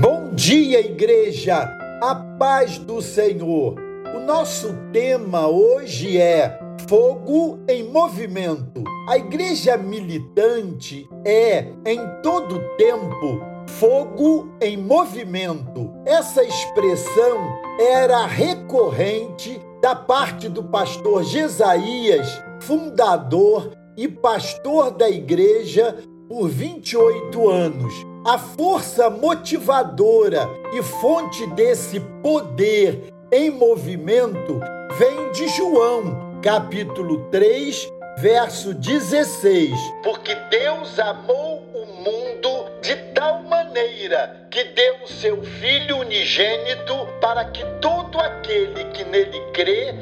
Bom dia, igreja! A paz do Senhor! O nosso tema hoje é Fogo em Movimento. A igreja militante é, em todo tempo, fogo em movimento. Essa expressão era recorrente da parte do pastor Jesaías, fundador e pastor da igreja por 28 anos. A força motivadora e fonte desse poder em movimento vem de João, capítulo 3, verso 16. Porque Deus amou o mundo de tal maneira que deu o seu Filho unigênito para que todo aquele que nele crê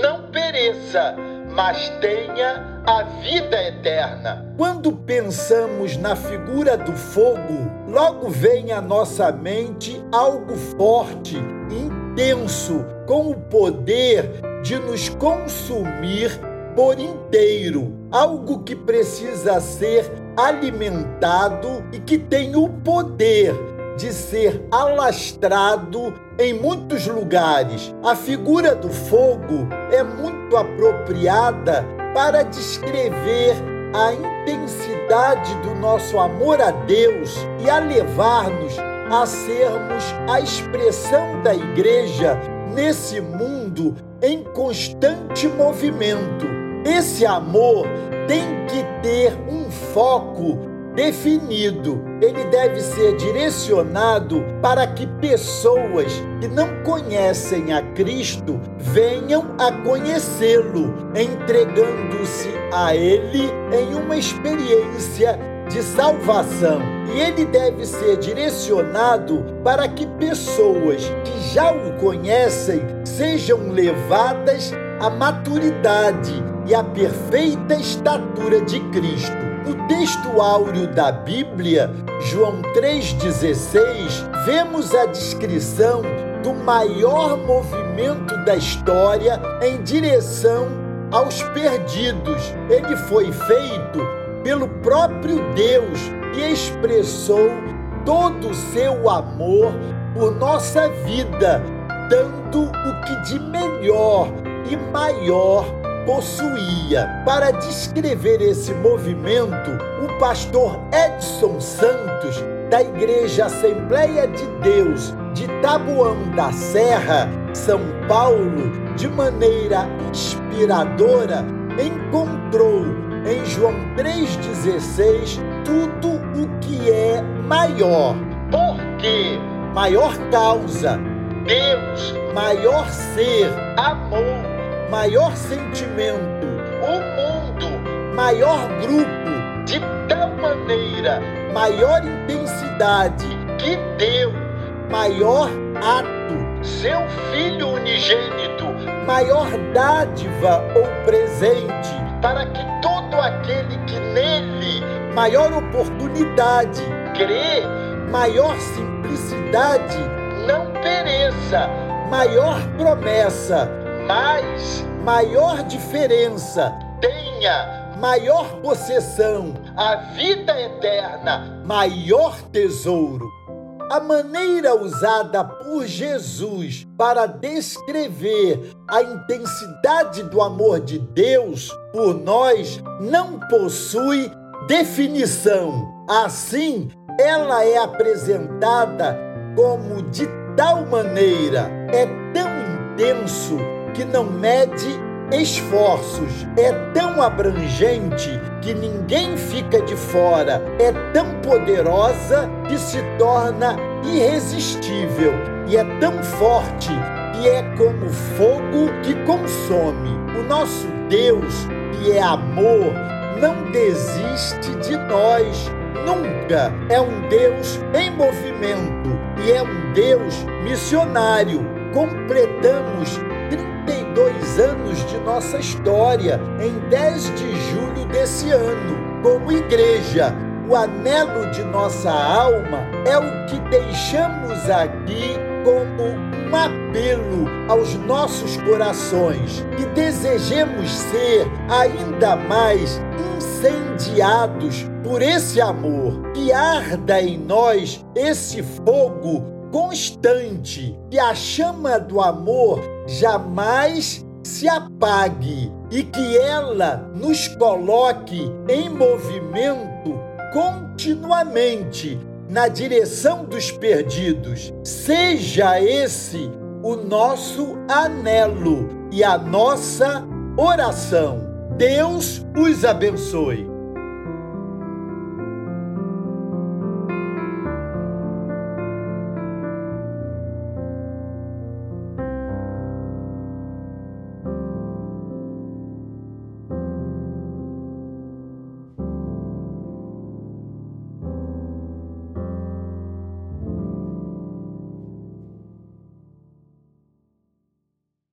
não pereça, mas tenha a vida eterna. Quando pensamos na figura do fogo, logo vem à nossa mente algo forte, intenso, com o poder de nos consumir por inteiro, algo que precisa ser alimentado e que tem o poder de ser alastrado em muitos lugares. A figura do fogo é muito apropriada para descrever a intensidade do nosso amor a Deus e a levar-nos a sermos a expressão da igreja nesse mundo em constante movimento. Esse amor tem que ter um foco definido. Ele deve ser direcionado para que pessoas que não conhecem a Cristo venham a conhecê-lo, entregando-se a Ele em uma experiência de salvação. E ele deve ser direcionado para que pessoas que já o conhecem sejam levadas à maturidade e à perfeita estatura de Cristo. No texto áureo da Bíblia, João 3,16, vemos a descrição do maior movimento da história em direção aos perdidos. Ele foi feito pelo próprio Deus e expressou todo o seu amor por nossa vida, dando o que de melhor e maior possuía. Para descrever esse movimento, o pastor Edson Santos, da Igreja Assembleia de Deus de Tabuão da Serra, São Paulo, de maneira inspiradora, encontrou em João 3,16 tudo o que é maior. Por quê? Maior causa, Deus, maior ser, amor maior sentimento, o mundo, maior grupo, de tal maneira, maior intensidade, que deu maior ato, seu Filho unigênito, maior dádiva ou presente, para que todo aquele que nele, maior oportunidade, crê, maior simplicidade, não pereça, maior promessa, maior diferença, tenha maior possessão, a vida eterna, maior tesouro. A maneira usada por Jesus para descrever a intensidade do amor de Deus por nós não possui definição. Assim, ela é apresentada como de tal maneira, é tão intenso que não mede esforços, é tão abrangente que ninguém fica de fora, é tão poderosa que se torna irresistível e é tão forte que é como fogo que consome. O nosso Deus, que é amor, não desiste de nós. Nunca é um Deus em movimento e é um Deus missionário. Completamos 32 anos de nossa história, em 10 de julho desse ano. Como igreja, o anelo de nossa alma é o que deixamos aqui como um apelo aos nossos corações, que desejemos ser ainda mais incendiados por esse amor, que arda em nós esse fogo constante, que a chama do amor jamais se apague e que ela nos coloque em movimento continuamente na direção dos perdidos. Seja esse o nosso anelo e a nossa oração. Deus os abençoe.